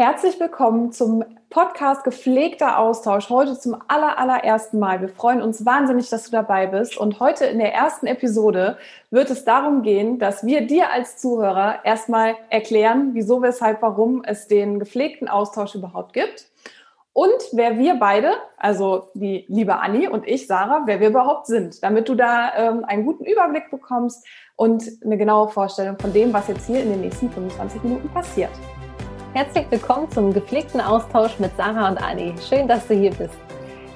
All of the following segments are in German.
Herzlich willkommen zum Podcast Gepflegter Austausch. Heute zum aller, allerersten Mal. Wir freuen uns wahnsinnig, dass du dabei bist. Und heute in der ersten Episode wird es darum gehen, dass wir dir als Zuhörer erstmal erklären, wieso, weshalb, warum es den gepflegten Austausch überhaupt gibt. Und wer wir beide, also die liebe Anni und ich, Sarah, wer wir überhaupt sind, damit du da ähm, einen guten Überblick bekommst und eine genaue Vorstellung von dem, was jetzt hier in den nächsten 25 Minuten passiert. Herzlich willkommen zum gepflegten Austausch mit Sarah und Anni. Schön, dass du hier bist.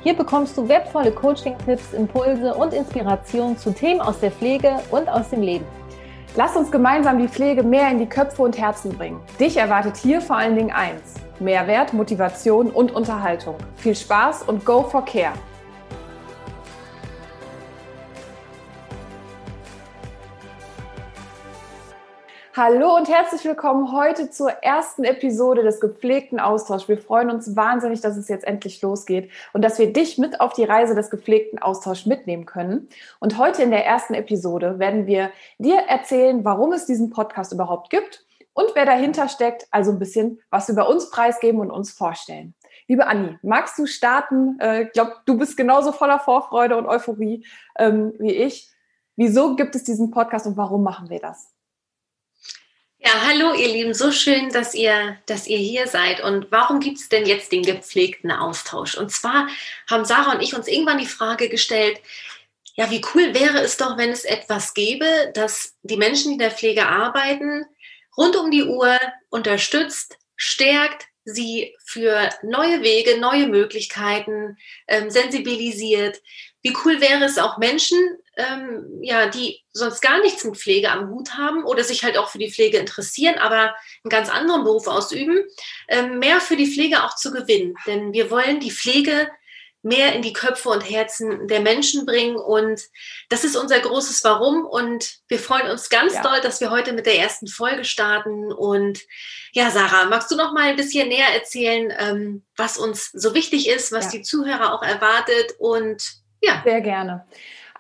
Hier bekommst du wertvolle Coaching-Tipps, Impulse und Inspiration zu Themen aus der Pflege und aus dem Leben. Lass uns gemeinsam die Pflege mehr in die Köpfe und Herzen bringen. Dich erwartet hier vor allen Dingen eins: Mehrwert, Motivation und Unterhaltung. Viel Spaß und Go for Care! Hallo und herzlich willkommen heute zur ersten Episode des gepflegten Austauschs. Wir freuen uns wahnsinnig, dass es jetzt endlich losgeht und dass wir dich mit auf die Reise des gepflegten Austauschs mitnehmen können. Und heute in der ersten Episode werden wir dir erzählen, warum es diesen Podcast überhaupt gibt und wer dahinter steckt, also ein bisschen was über uns preisgeben und uns vorstellen. Liebe Anni, magst du starten? Äh, ich glaube, du bist genauso voller Vorfreude und Euphorie ähm, wie ich. Wieso gibt es diesen Podcast und warum machen wir das? Ja, hallo ihr Lieben, so schön, dass ihr, dass ihr hier seid. Und warum gibt es denn jetzt den gepflegten Austausch? Und zwar haben Sarah und ich uns irgendwann die Frage gestellt, ja, wie cool wäre es doch, wenn es etwas gäbe, das die Menschen, die in der Pflege arbeiten, rund um die Uhr unterstützt, stärkt, sie für neue Wege, neue Möglichkeiten ähm, sensibilisiert. Wie cool wäre es auch Menschen ähm, ja, die sonst gar nichts mit Pflege am Hut haben oder sich halt auch für die Pflege interessieren, aber einen ganz anderen Beruf ausüben, ähm, mehr für die Pflege auch zu gewinnen. Denn wir wollen die Pflege mehr in die Köpfe und Herzen der Menschen bringen. Und das ist unser großes Warum. Und wir freuen uns ganz ja. doll, dass wir heute mit der ersten Folge starten. Und ja, Sarah, magst du noch mal ein bisschen näher erzählen, ähm, was uns so wichtig ist, was ja. die Zuhörer auch erwartet? Und ja. Sehr gerne.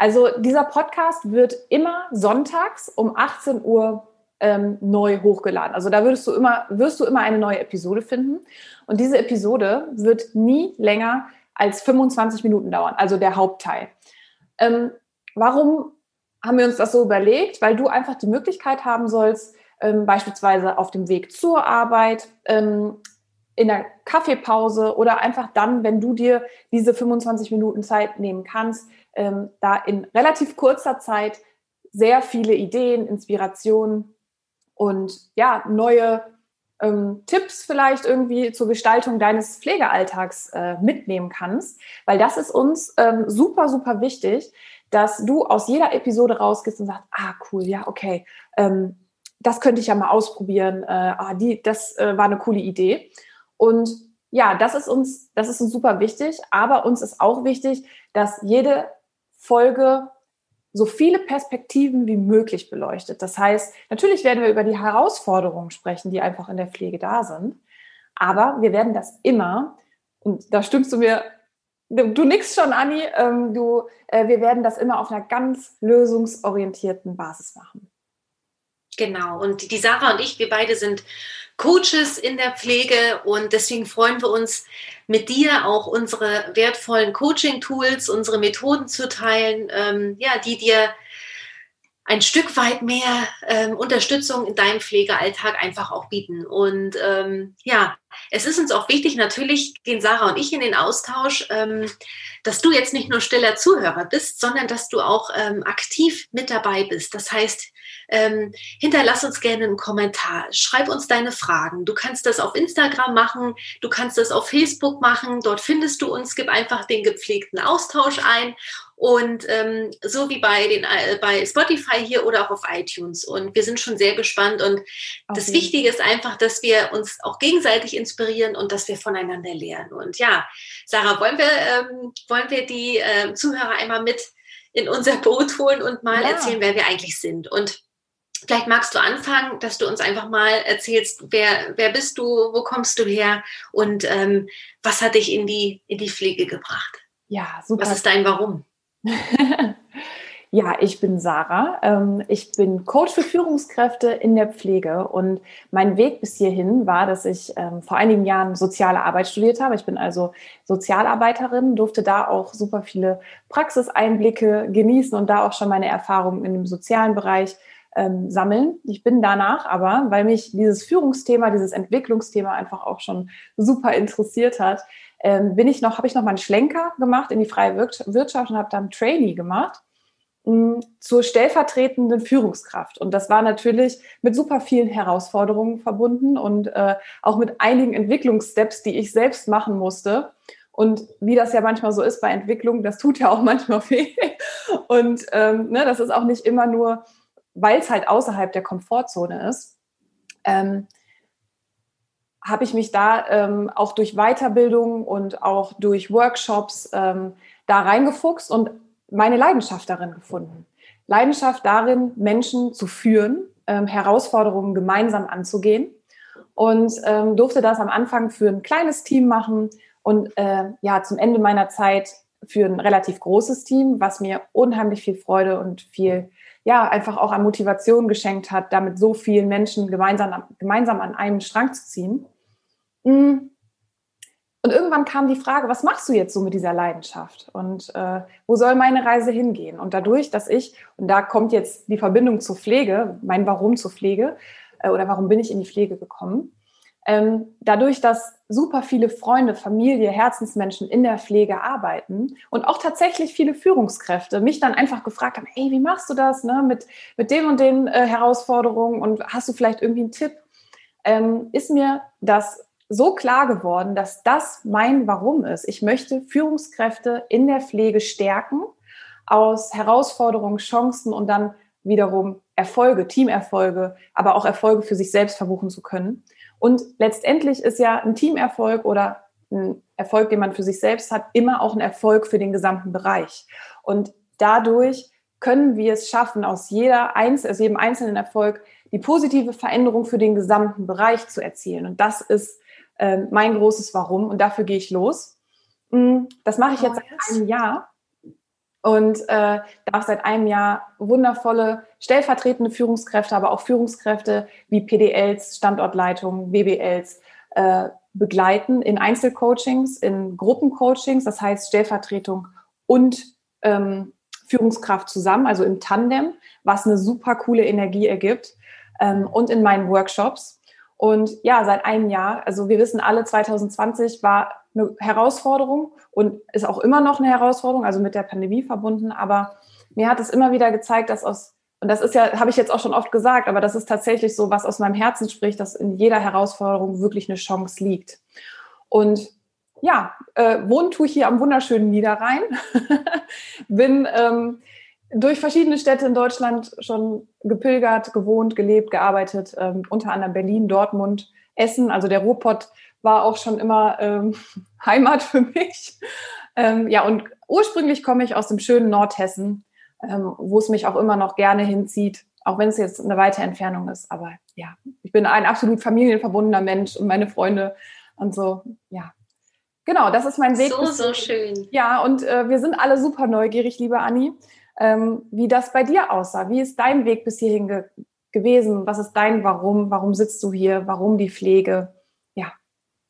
Also dieser Podcast wird immer sonntags um 18 Uhr ähm, neu hochgeladen. Also da würdest du immer, wirst du immer eine neue Episode finden. Und diese Episode wird nie länger als 25 Minuten dauern, also der Hauptteil. Ähm, warum haben wir uns das so überlegt? Weil du einfach die Möglichkeit haben sollst, ähm, beispielsweise auf dem Weg zur Arbeit, ähm, in der Kaffeepause oder einfach dann, wenn du dir diese 25 Minuten Zeit nehmen kannst, ähm, da in relativ kurzer Zeit sehr viele Ideen, Inspirationen und ja, neue ähm, Tipps vielleicht irgendwie zur Gestaltung deines Pflegealltags äh, mitnehmen kannst, weil das ist uns ähm, super, super wichtig, dass du aus jeder Episode rausgehst und sagst, ah, cool, ja, okay, ähm, das könnte ich ja mal ausprobieren, äh, ah, die, das äh, war eine coole Idee. Und ja, das ist uns, das ist uns super wichtig, aber uns ist auch wichtig, dass jede Folge so viele Perspektiven wie möglich beleuchtet. Das heißt, natürlich werden wir über die Herausforderungen sprechen, die einfach in der Pflege da sind, aber wir werden das immer, und da stimmst du mir, du, nix schon, Anni, ähm, du, äh, wir werden das immer auf einer ganz lösungsorientierten Basis machen. Genau, und die Sarah und ich, wir beide sind Coaches in der Pflege und deswegen freuen wir uns, mit dir auch unsere wertvollen Coaching-Tools, unsere Methoden zu teilen, ähm, ja, die dir ein Stück weit mehr ähm, Unterstützung in deinem Pflegealltag einfach auch bieten. Und ähm, ja, es ist uns auch wichtig, natürlich gehen Sarah und ich in den Austausch, ähm, dass du jetzt nicht nur stiller Zuhörer bist, sondern dass du auch ähm, aktiv mit dabei bist. Das heißt, ähm, hinterlass uns gerne einen Kommentar, schreib uns deine Fragen. Du kannst das auf Instagram machen, du kannst das auf Facebook machen, dort findest du uns, gib einfach den gepflegten Austausch ein und ähm, so wie bei den äh, bei Spotify hier oder auch auf iTunes. Und wir sind schon sehr gespannt. Und okay. das Wichtige ist einfach, dass wir uns auch gegenseitig inspirieren und dass wir voneinander lernen. Und ja, Sarah, wollen wir ähm, wollen wir die äh, Zuhörer einmal mit in unser Boot holen und mal ja. erzählen, wer wir eigentlich sind. Und Vielleicht magst du anfangen, dass du uns einfach mal erzählst, wer, wer bist du, wo kommst du her und ähm, was hat dich in die, in die Pflege gebracht? Ja, super. Was ist dein Warum? Ja, ich bin Sarah. Ähm, ich bin Coach für Führungskräfte in der Pflege und mein Weg bis hierhin war, dass ich ähm, vor einigen Jahren soziale Arbeit studiert habe. Ich bin also Sozialarbeiterin, durfte da auch super viele Praxiseinblicke genießen und da auch schon meine Erfahrungen in dem sozialen Bereich ähm, sammeln. Ich bin danach aber, weil mich dieses Führungsthema, dieses Entwicklungsthema einfach auch schon super interessiert hat, ähm, bin ich noch, habe ich noch mal einen Schlenker gemacht in die freie Wirtschaft und habe dann Trainee gemacht mh, zur stellvertretenden Führungskraft. Und das war natürlich mit super vielen Herausforderungen verbunden und äh, auch mit einigen Entwicklungssteps, die ich selbst machen musste. Und wie das ja manchmal so ist bei Entwicklung, das tut ja auch manchmal weh. Und ähm, ne, das ist auch nicht immer nur, weil es halt außerhalb der Komfortzone ist. Ähm, habe ich mich da ähm, auch durch Weiterbildung und auch durch Workshops ähm, da reingefuchst und meine Leidenschaft darin gefunden. Leidenschaft darin, Menschen zu führen, ähm, Herausforderungen gemeinsam anzugehen und ähm, durfte das am Anfang für ein kleines Team machen und äh, ja zum Ende meiner Zeit für ein relativ großes Team, was mir unheimlich viel Freude und viel ja einfach auch an Motivation geschenkt hat, damit so vielen Menschen gemeinsam gemeinsam an einem Strang zu ziehen. Mm. Und irgendwann kam die Frage, was machst du jetzt so mit dieser Leidenschaft? Und äh, wo soll meine Reise hingehen? Und dadurch, dass ich, und da kommt jetzt die Verbindung zur Pflege, mein Warum zur Pflege, äh, oder warum bin ich in die Pflege gekommen? Ähm, dadurch, dass super viele Freunde, Familie, Herzensmenschen in der Pflege arbeiten und auch tatsächlich viele Führungskräfte mich dann einfach gefragt haben, hey, wie machst du das ne, mit, mit den und den äh, Herausforderungen und hast du vielleicht irgendwie einen Tipp? Ähm, ist mir das so klar geworden, dass das mein Warum ist. Ich möchte Führungskräfte in der Pflege stärken, aus Herausforderungen, Chancen und dann wiederum Erfolge, Teamerfolge, aber auch Erfolge für sich selbst verbuchen zu können. Und letztendlich ist ja ein Teamerfolg oder ein Erfolg, den man für sich selbst hat, immer auch ein Erfolg für den gesamten Bereich. Und dadurch können wir es schaffen, aus jeder aus jedem einzelnen Erfolg die positive Veränderung für den gesamten Bereich zu erzielen. Und das ist äh, mein großes Warum und dafür gehe ich los. Mm, das mache ich jetzt seit einem Jahr und äh, darf seit einem Jahr wundervolle stellvertretende Führungskräfte, aber auch Führungskräfte wie PDLs, Standortleitungen, WBLs äh, begleiten in Einzelcoachings, in Gruppencoachings, das heißt Stellvertretung und ähm, Führungskraft zusammen, also im Tandem, was eine super coole Energie ergibt ähm, und in meinen Workshops. Und ja, seit einem Jahr, also wir wissen alle, 2020 war eine Herausforderung und ist auch immer noch eine Herausforderung, also mit der Pandemie verbunden. Aber mir hat es immer wieder gezeigt, dass aus, und das ist ja, habe ich jetzt auch schon oft gesagt, aber das ist tatsächlich so, was aus meinem Herzen spricht, dass in jeder Herausforderung wirklich eine Chance liegt. Und ja, äh, wohnen tue ich hier am wunderschönen Niederrhein. Bin ähm, durch verschiedene Städte in Deutschland schon gepilgert, gewohnt, gelebt, gearbeitet, ähm, unter anderem Berlin, Dortmund, Essen. Also der Ruhrpott war auch schon immer ähm, Heimat für mich. Ähm, ja, und ursprünglich komme ich aus dem schönen Nordhessen, ähm, wo es mich auch immer noch gerne hinzieht, auch wenn es jetzt eine weite Entfernung ist. Aber ja, ich bin ein absolut familienverbundener Mensch und meine Freunde und so, ja. Genau, das ist mein Weg. So, so schön. Ja, und äh, wir sind alle super neugierig, liebe Anni ähm, wie das bei dir aussah. Wie ist dein Weg bis hierhin ge gewesen? Was ist dein Warum? Warum sitzt du hier? Warum die Pflege? Ja,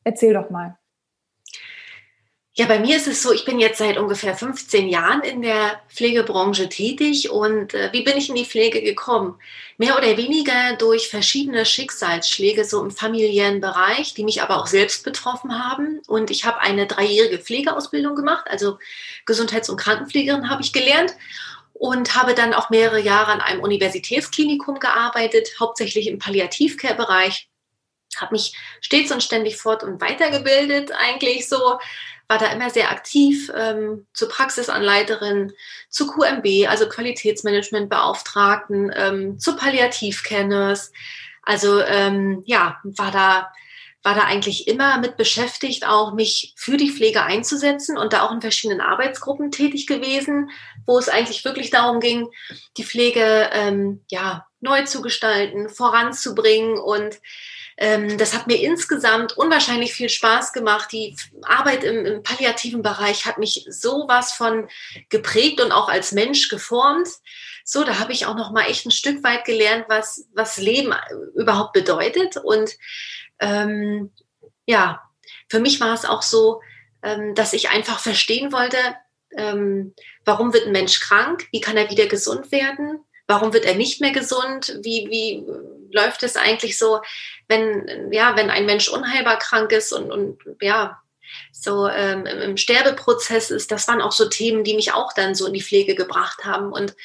erzähl doch mal. Ja, bei mir ist es so, ich bin jetzt seit ungefähr 15 Jahren in der Pflegebranche tätig und äh, wie bin ich in die Pflege gekommen? Mehr oder weniger durch verschiedene Schicksalsschläge so im familiären Bereich, die mich aber auch selbst betroffen haben. Und ich habe eine dreijährige Pflegeausbildung gemacht, also Gesundheits- und Krankenpflegerin habe ich gelernt und habe dann auch mehrere Jahre an einem Universitätsklinikum gearbeitet, hauptsächlich im Palliativcare-Bereich. Habe mich stets und ständig fort und weitergebildet, eigentlich so war da immer sehr aktiv ähm, zur Praxisanleiterin, zu QMB, also Qualitätsmanagementbeauftragten, ähm, zu Palliativkenners. Also ähm, ja, war da war da eigentlich immer mit beschäftigt, auch mich für die Pflege einzusetzen und da auch in verschiedenen Arbeitsgruppen tätig gewesen, wo es eigentlich wirklich darum ging, die Pflege ähm, ja neu zu gestalten, voranzubringen und das hat mir insgesamt unwahrscheinlich viel Spaß gemacht. Die Arbeit im, im palliativen Bereich hat mich sowas von geprägt und auch als Mensch geformt. So, da habe ich auch noch mal echt ein Stück weit gelernt, was, was Leben überhaupt bedeutet. Und ähm, ja, für mich war es auch so, ähm, dass ich einfach verstehen wollte, ähm, warum wird ein Mensch krank? Wie kann er wieder gesund werden? Warum wird er nicht mehr gesund? Wie, wie läuft es eigentlich so, wenn, ja, wenn ein Mensch unheilbar krank ist und, und ja, so ähm, im Sterbeprozess ist? Das waren auch so Themen, die mich auch dann so in die Pflege gebracht haben. Und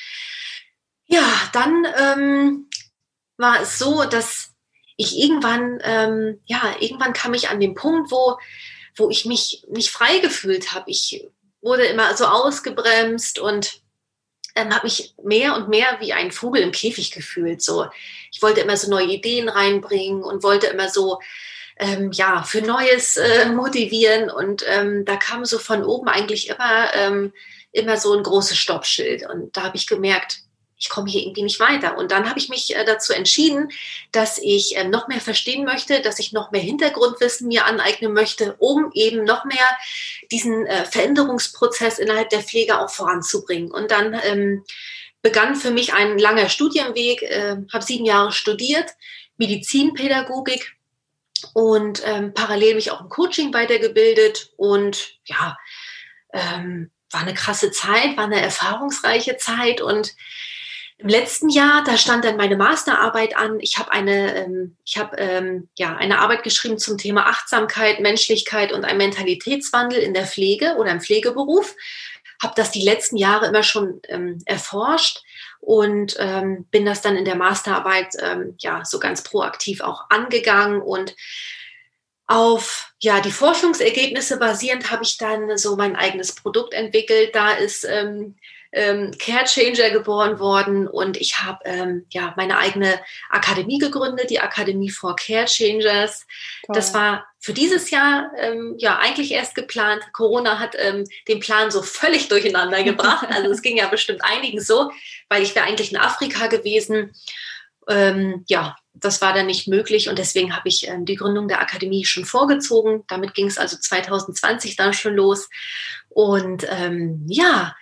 ja, dann ähm, war es so, dass ich irgendwann, ähm, ja, irgendwann kam ich an den Punkt, wo, wo ich mich nicht frei gefühlt habe. Ich wurde immer so ausgebremst und ähm, habe mich mehr und mehr wie ein Vogel im Käfig gefühlt. So, ich wollte immer so neue Ideen reinbringen und wollte immer so ähm, ja für Neues äh, motivieren und ähm, da kam so von oben eigentlich immer ähm, immer so ein großes Stoppschild und da habe ich gemerkt, ich komme hier irgendwie nicht weiter. Und dann habe ich mich äh, dazu entschieden, dass ich äh, noch mehr verstehen möchte, dass ich noch mehr Hintergrundwissen mir aneignen möchte, um eben noch mehr diesen äh, Veränderungsprozess innerhalb der Pflege auch voranzubringen. Und dann ähm, begann für mich ein langer Studienweg, habe sieben Jahre studiert, Medizinpädagogik und ähm, parallel mich auch im Coaching weitergebildet und ja, ähm, war eine krasse Zeit, war eine erfahrungsreiche Zeit und im letzten Jahr, da stand dann meine Masterarbeit an. Ich habe eine, ähm, ich ähm, ja eine Arbeit geschrieben zum Thema Achtsamkeit, Menschlichkeit und ein Mentalitätswandel in der Pflege oder im Pflegeberuf. Habe das die letzten Jahre immer schon ähm, erforscht und ähm, bin das dann in der Masterarbeit ähm, ja so ganz proaktiv auch angegangen und auf ja die Forschungsergebnisse basierend habe ich dann so mein eigenes Produkt entwickelt. Da ist ähm, ähm, Care Changer geboren worden und ich habe ähm, ja meine eigene Akademie gegründet, die Akademie for Care Changers. Toll. Das war für dieses Jahr ähm, ja eigentlich erst geplant. Corona hat ähm, den Plan so völlig durcheinander gebracht. Also es ging ja bestimmt einigen so, weil ich wäre eigentlich in Afrika gewesen. Ähm, ja, das war dann nicht möglich und deswegen habe ich ähm, die Gründung der Akademie schon vorgezogen. Damit ging es also 2020 dann schon los. Und ähm, ja,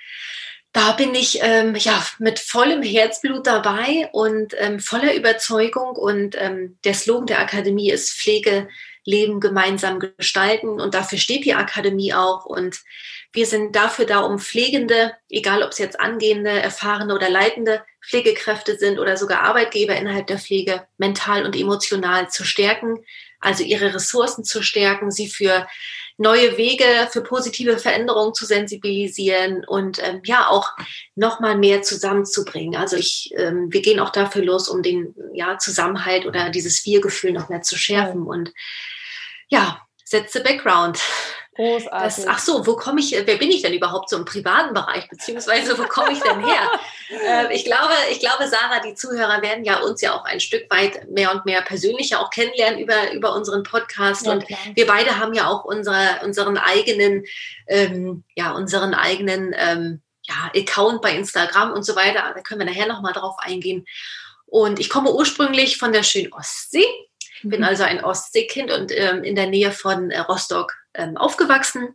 da bin ich ähm, ja mit vollem Herzblut dabei und ähm, voller Überzeugung. Und ähm, der Slogan der Akademie ist Pflege, Leben gemeinsam gestalten. Und dafür steht die Akademie auch. Und wir sind dafür da, um Pflegende, egal ob es jetzt angehende, erfahrene oder leitende Pflegekräfte sind oder sogar Arbeitgeber innerhalb der Pflege, mental und emotional zu stärken, also ihre Ressourcen zu stärken, sie für neue Wege für positive Veränderungen zu sensibilisieren und ähm, ja auch nochmal mehr zusammenzubringen. Also ich, ähm, wir gehen auch dafür los, um den ja, Zusammenhalt oder dieses Wir-Gefühl noch mehr zu schärfen. Und ja, setze Background. Großartig. Das, ach so, wo komme ich, wer bin ich denn überhaupt so im privaten Bereich, beziehungsweise wo komme ich denn her? äh, ich glaube, ich glaube, Sarah, die Zuhörer werden ja uns ja auch ein Stück weit mehr und mehr persönlicher auch kennenlernen über, über unseren Podcast. Ja, und klar. wir beide haben ja auch unsere, unseren eigenen, ähm, ja, unseren eigenen ähm, ja, Account bei Instagram und so weiter. Da können wir nachher nochmal drauf eingehen. Und ich komme ursprünglich von der schönen Ostsee bin mhm. also ein Ostseekind und ähm, in der Nähe von äh, Rostock ähm, aufgewachsen.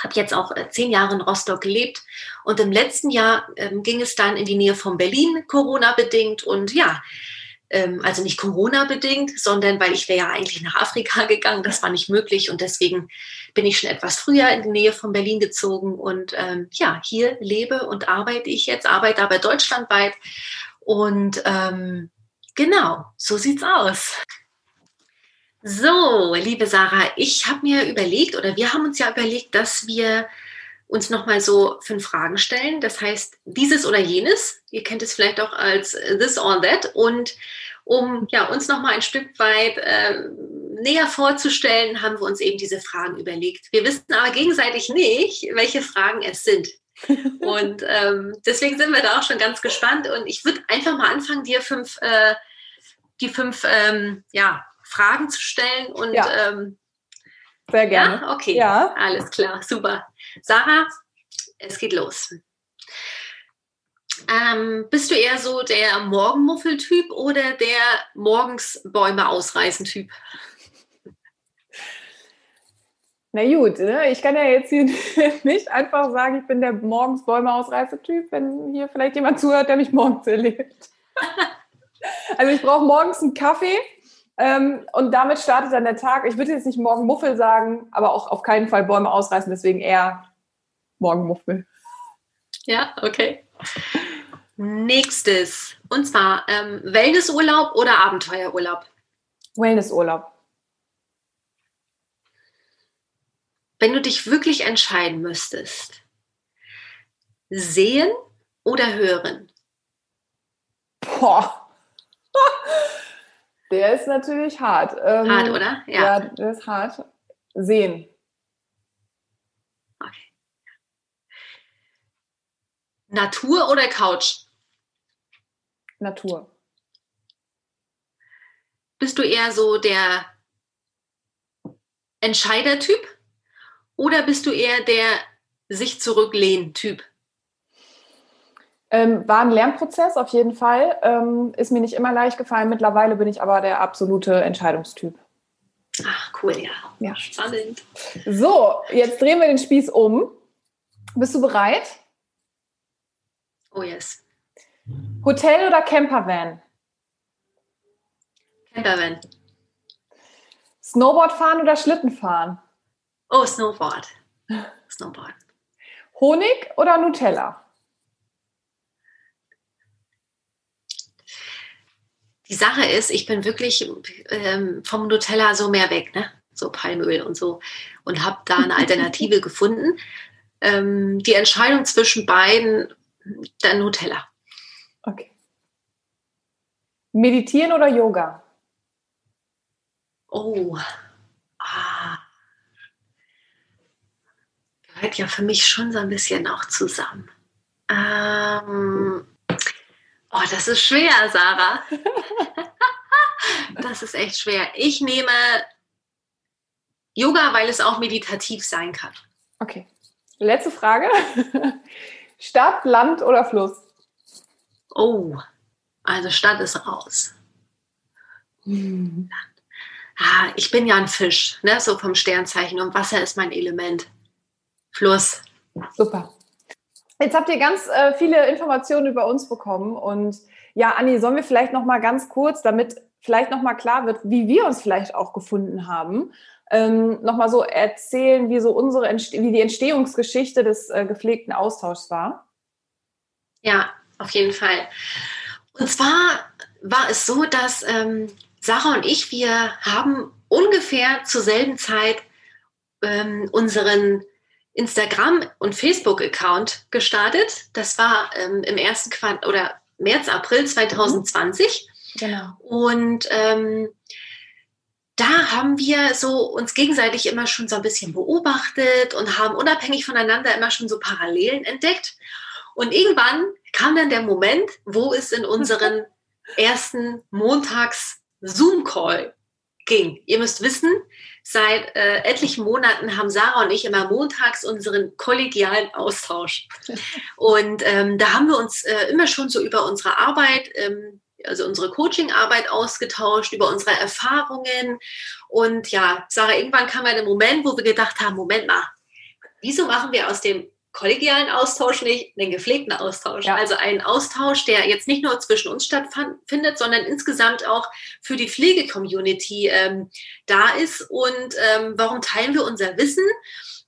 Habe jetzt auch äh, zehn Jahre in Rostock gelebt. Und im letzten Jahr ähm, ging es dann in die Nähe von Berlin, Corona-bedingt. Und ja, ähm, also nicht Corona-bedingt, sondern weil ich wäre ja eigentlich nach Afrika gegangen. Das war nicht möglich. Und deswegen bin ich schon etwas früher in die Nähe von Berlin gezogen. Und ähm, ja, hier lebe und arbeite ich jetzt, arbeite aber deutschlandweit. Und ähm, genau, so sieht's aus. So, liebe Sarah, ich habe mir überlegt oder wir haben uns ja überlegt, dass wir uns nochmal so fünf Fragen stellen. Das heißt, dieses oder jenes. Ihr kennt es vielleicht auch als this or that. Und um ja, uns nochmal ein Stück weit äh, näher vorzustellen, haben wir uns eben diese Fragen überlegt. Wir wissen aber gegenseitig nicht, welche Fragen es sind. Und ähm, deswegen sind wir da auch schon ganz gespannt. Und ich würde einfach mal anfangen, dir fünf, äh, die fünf ähm, ja, Fragen zu stellen und ja. ähm, sehr gerne. Ja, okay, ja. alles klar, super. Sarah, es geht los. Ähm, bist du eher so der Morgenmuffel-Typ oder der morgens Bäume ausreißen Typ? Na gut, ne? ich kann ja jetzt hier nicht einfach sagen, ich bin der morgens Bäume ausreißer Typ, wenn hier vielleicht jemand zuhört, der mich morgens erlebt. also ich brauche morgens einen Kaffee ähm, und damit startet dann der Tag. Ich würde jetzt nicht morgen Muffel sagen, aber auch auf keinen Fall Bäume ausreißen, deswegen eher morgen Muffel. Ja, okay. Nächstes. Und zwar ähm, Wellnessurlaub oder Abenteuerurlaub? Wellnessurlaub. Wenn du dich wirklich entscheiden müsstest, sehen oder hören? Boah. Der ist natürlich hart. Ähm, hart, oder? Ja. ja, der ist hart. Sehen. Okay. Natur oder Couch? Natur. Bist du eher so der Entscheider-Typ oder bist du eher der sich zurücklehnen Typ? Ähm, war ein Lernprozess auf jeden Fall. Ähm, ist mir nicht immer leicht gefallen. Mittlerweile bin ich aber der absolute Entscheidungstyp. Ach, cool, ja. ja. Spannend. So, jetzt drehen wir den Spieß um. Bist du bereit? Oh yes. Hotel oder Campervan? Campervan. Snowboard fahren oder Schlitten fahren? Oh, Snowboard. Snowboard. Honig oder Nutella? Die Sache ist, ich bin wirklich ähm, vom Nutella so mehr weg, ne? so Palmöl und so, und habe da eine Alternative gefunden. Ähm, die Entscheidung zwischen beiden, dann Nutella. Okay. Meditieren oder Yoga? Oh, ah gehört ja für mich schon so ein bisschen auch zusammen. Ähm, oh, das ist schwer, Sarah. das ist echt schwer. Ich nehme Yoga, weil es auch meditativ sein kann. Okay. Letzte Frage. Stadt, Land oder Fluss? Oh, also Stadt ist raus. Hm. Ah, ich bin ja ein Fisch, ne, so vom Sternzeichen und Wasser ist mein Element. Fluss. Super. Jetzt habt ihr ganz äh, viele Informationen über uns bekommen und ja, Anni, sollen wir vielleicht noch mal ganz kurz, damit vielleicht noch mal klar wird, wie wir uns vielleicht auch gefunden haben, ähm, noch mal so erzählen, wie so unsere wie die Entstehungsgeschichte des äh, gepflegten Austauschs war? Ja, auf jeden Fall. Und zwar war es so, dass ähm, Sarah und ich, wir haben ungefähr zur selben Zeit ähm, unseren Instagram- und Facebook-Account gestartet. Das war ähm, im ersten Quartal oder März, April 2020. Genau. Und ähm, da haben wir so uns gegenseitig immer schon so ein bisschen beobachtet und haben unabhängig voneinander immer schon so Parallelen entdeckt. Und irgendwann kam dann der Moment, wo es in unseren ersten Montags-Zoom-Call ging. Ihr müsst wissen, Seit äh, etlichen Monaten haben Sarah und ich immer montags unseren kollegialen Austausch. Und ähm, da haben wir uns äh, immer schon so über unsere Arbeit, ähm, also unsere Coaching-Arbeit ausgetauscht, über unsere Erfahrungen. Und ja, Sarah, irgendwann kam ja der Moment, wo wir gedacht haben, Moment mal, wieso machen wir aus dem kollegialen Austausch nicht, den gepflegten Austausch. Ja. Also einen Austausch, der jetzt nicht nur zwischen uns stattfindet, sondern insgesamt auch für die Pflege-Community ähm, da ist. Und ähm, warum teilen wir unser Wissen,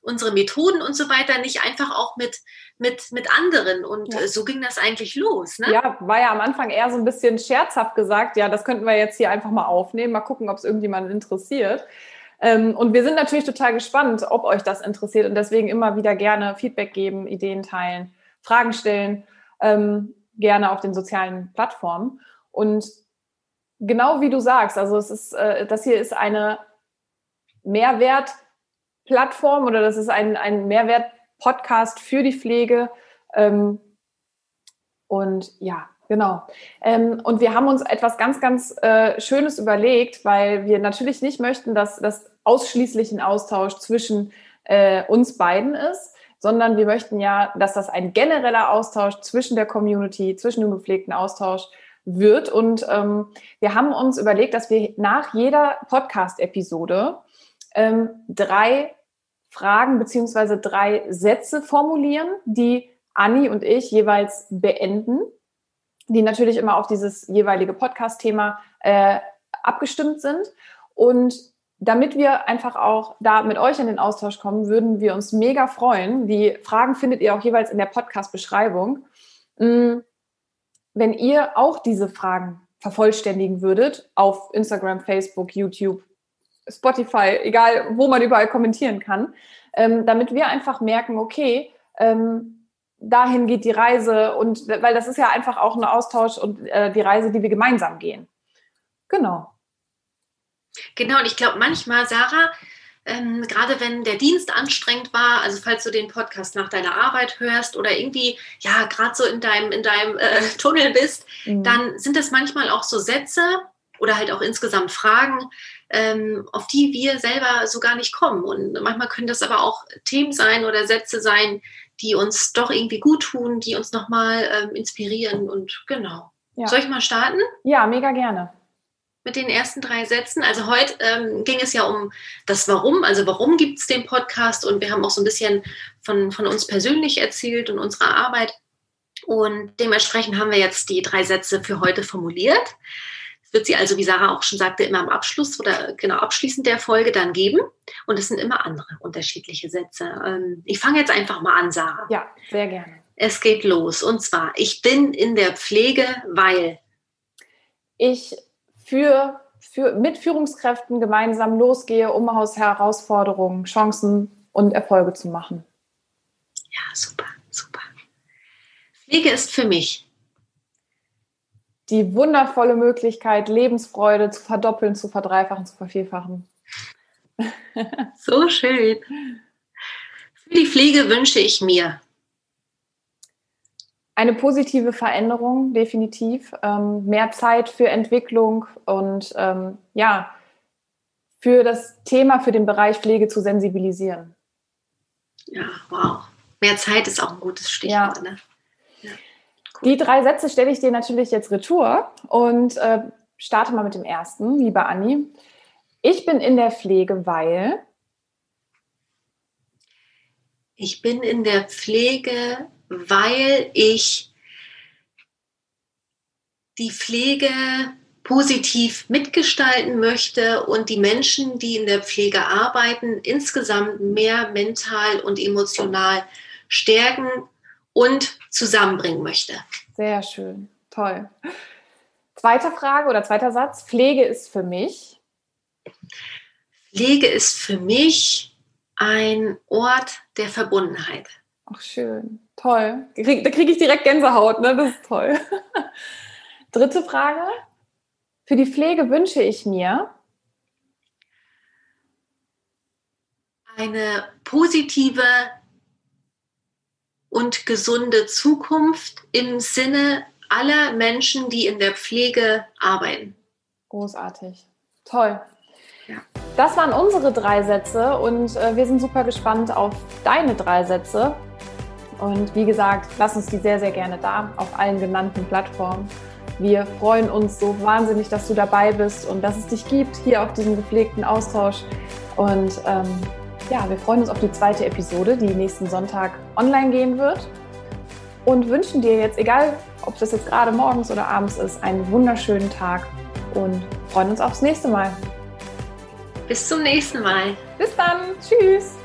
unsere Methoden und so weiter nicht einfach auch mit, mit, mit anderen? Und ja. äh, so ging das eigentlich los. Ne? Ja, war ja am Anfang eher so ein bisschen scherzhaft gesagt, ja, das könnten wir jetzt hier einfach mal aufnehmen, mal gucken, ob es irgendjemanden interessiert. Ähm, und wir sind natürlich total gespannt, ob euch das interessiert und deswegen immer wieder gerne Feedback geben, Ideen teilen, Fragen stellen, ähm, gerne auf den sozialen Plattformen. Und genau wie du sagst, also es ist, äh, das hier ist eine Mehrwertplattform oder das ist ein, ein Mehrwert-Podcast für die Pflege. Ähm, und ja, Genau. Ähm, und wir haben uns etwas ganz, ganz äh, Schönes überlegt, weil wir natürlich nicht möchten, dass das ausschließlich ein Austausch zwischen äh, uns beiden ist. sondern wir möchten ja, dass das ein genereller Austausch zwischen der Community, zwischen dem gepflegten Austausch wird. Und ähm, wir haben uns überlegt, dass wir nach jeder Podcast-Episode ähm, drei Fragen beziehungsweise drei Sätze formulieren, die Anni und ich jeweils beenden, die natürlich immer auf dieses jeweilige Podcast-Thema äh, abgestimmt sind. Und damit wir einfach auch da mit euch in den Austausch kommen, würden wir uns mega freuen. Die Fragen findet ihr auch jeweils in der Podcast-Beschreibung. Mm, wenn ihr auch diese Fragen vervollständigen würdet auf Instagram, Facebook, YouTube, Spotify, egal wo man überall kommentieren kann, ähm, damit wir einfach merken, okay, ähm, dahin geht die Reise und weil das ist ja einfach auch ein Austausch und äh, die Reise, die wir gemeinsam gehen. Genau. Genau, und ich glaube manchmal, Sarah, ähm, gerade wenn der Dienst anstrengend war, also falls du den Podcast nach deiner Arbeit hörst oder irgendwie, ja, gerade so in deinem, in deinem äh, Tunnel bist, mhm. dann sind das manchmal auch so Sätze oder halt auch insgesamt Fragen, ähm, auf die wir selber so gar nicht kommen. Und manchmal können das aber auch Themen sein oder Sätze sein, die uns doch irgendwie gut tun, die uns nochmal ähm, inspirieren und genau. Ja. Soll ich mal starten? Ja, mega gerne mit den ersten drei Sätzen. Also heute ähm, ging es ja um das Warum, also warum gibt es den Podcast und wir haben auch so ein bisschen von, von uns persönlich erzählt und unserer Arbeit. Und dementsprechend haben wir jetzt die drei Sätze für heute formuliert. Wird sie also, wie Sarah auch schon sagte, immer am Abschluss oder genau abschließend der Folge dann geben. Und es sind immer andere unterschiedliche Sätze. Ähm, ich fange jetzt einfach mal an, Sarah. Ja, sehr gerne. Es geht los. Und zwar, ich bin in der Pflege, weil ich für, für, mit Führungskräften gemeinsam losgehe, um aus Herausforderungen, Chancen und Erfolge zu machen. Ja, super, super. Pflege ist für mich die wundervolle Möglichkeit, Lebensfreude zu verdoppeln, zu verdreifachen, zu vervielfachen. So schön. Für die Pflege wünsche ich mir eine positive Veränderung, definitiv. Ähm, mehr Zeit für Entwicklung und ähm, ja, für das Thema, für den Bereich Pflege zu sensibilisieren. Ja, wow. Mehr Zeit ist auch ein gutes Stichwort. Ja. Ne? Ja. Die drei Sätze stelle ich dir natürlich jetzt retour und äh, starte mal mit dem ersten, liebe Anni. Ich bin in der Pflege, weil. Ich bin in der Pflege, weil ich die Pflege positiv mitgestalten möchte und die Menschen, die in der Pflege arbeiten, insgesamt mehr mental und emotional stärken und zusammenbringen möchte. Sehr schön, toll. Zweite Frage oder zweiter Satz. Pflege ist für mich. Pflege ist für mich ein Ort der Verbundenheit. Ach, schön. Toll. Da kriege ich direkt Gänsehaut, ne? Das ist toll. Dritte Frage. Für die Pflege wünsche ich mir eine positive und gesunde Zukunft im Sinne aller Menschen, die in der Pflege arbeiten. Großartig. Toll. Ja. Das waren unsere drei Sätze und äh, wir sind super gespannt auf deine drei Sätze. Und wie gesagt, lass uns die sehr, sehr gerne da auf allen genannten Plattformen. Wir freuen uns so wahnsinnig, dass du dabei bist und dass es dich gibt hier auf diesem gepflegten Austausch. Und ähm, ja, wir freuen uns auf die zweite Episode, die nächsten Sonntag online gehen wird. Und wünschen dir jetzt, egal ob das jetzt gerade morgens oder abends ist, einen wunderschönen Tag und freuen uns aufs nächste Mal. Bis zum nächsten Mal. Bis dann. Tschüss.